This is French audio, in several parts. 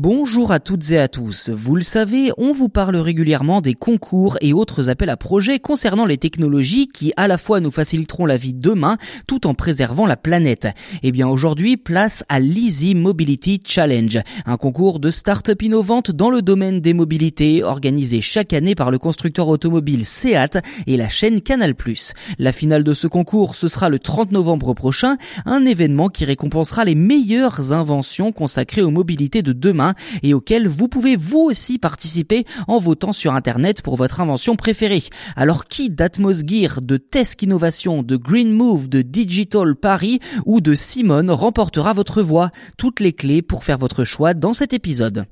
Bonjour à toutes et à tous. Vous le savez, on vous parle régulièrement des concours et autres appels à projets concernant les technologies qui à la fois nous faciliteront la vie demain tout en préservant la planète. Eh bien aujourd'hui, place à l'Easy Mobility Challenge, un concours de start-up innovantes dans le domaine des mobilités organisé chaque année par le constructeur automobile Seat et la chaîne Canal+. La finale de ce concours, ce sera le 30 novembre prochain, un événement qui récompensera les meilleures inventions consacrées aux mobilités de demain et auquel vous pouvez vous aussi participer en votant sur Internet pour votre invention préférée. Alors qui d'Atmos Gear, de Tesk Innovation, de Green Move, de Digital Paris ou de Simone remportera votre voix? Toutes les clés pour faire votre choix dans cet épisode.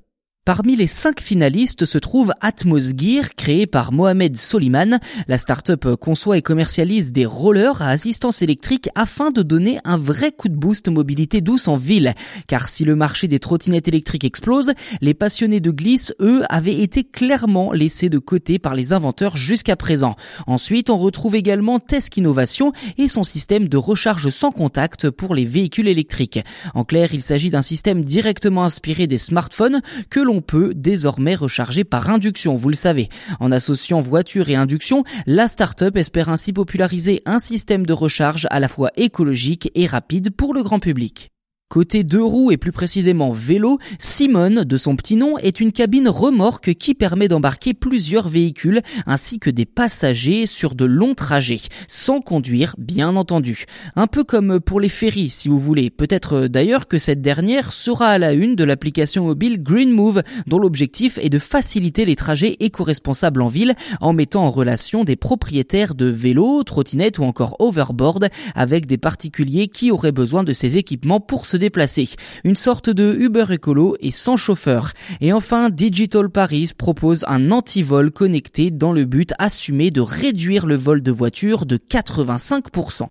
Parmi les cinq finalistes se trouve Atmos Gear, créé par Mohamed Soliman. La start-up conçoit et commercialise des rollers à assistance électrique afin de donner un vrai coup de boost mobilité douce en ville. Car si le marché des trottinettes électriques explose, les passionnés de glisse, eux, avaient été clairement laissés de côté par les inventeurs jusqu'à présent. Ensuite, on retrouve également Tesk Innovation et son système de recharge sans contact pour les véhicules électriques. En clair, il s'agit d'un système directement inspiré des smartphones que l'on on peut désormais recharger par induction, vous le savez. En associant voiture et induction, la start-up espère ainsi populariser un système de recharge à la fois écologique et rapide pour le grand public. Côté deux roues et plus précisément vélo, Simone, de son petit nom, est une cabine remorque qui permet d'embarquer plusieurs véhicules ainsi que des passagers sur de longs trajets, sans conduire bien entendu. Un peu comme pour les ferries si vous voulez. Peut-être d'ailleurs que cette dernière sera à la une de l'application mobile Green Move dont l'objectif est de faciliter les trajets éco-responsables en ville en mettant en relation des propriétaires de vélos, trottinettes ou encore overboard avec des particuliers qui auraient besoin de ces équipements pour déplacer. Une sorte de Uber écolo et sans chauffeur. Et enfin, Digital Paris propose un anti-vol connecté dans le but assumé de réduire le vol de voitures de 85%.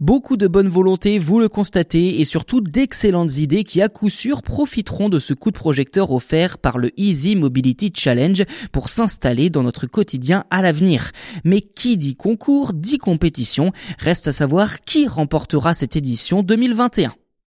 Beaucoup de bonne volonté, vous le constatez, et surtout d'excellentes idées qui à coup sûr profiteront de ce coup de projecteur offert par le Easy Mobility Challenge pour s'installer dans notre quotidien à l'avenir. Mais qui dit concours dit compétition, reste à savoir qui remportera cette édition 2021.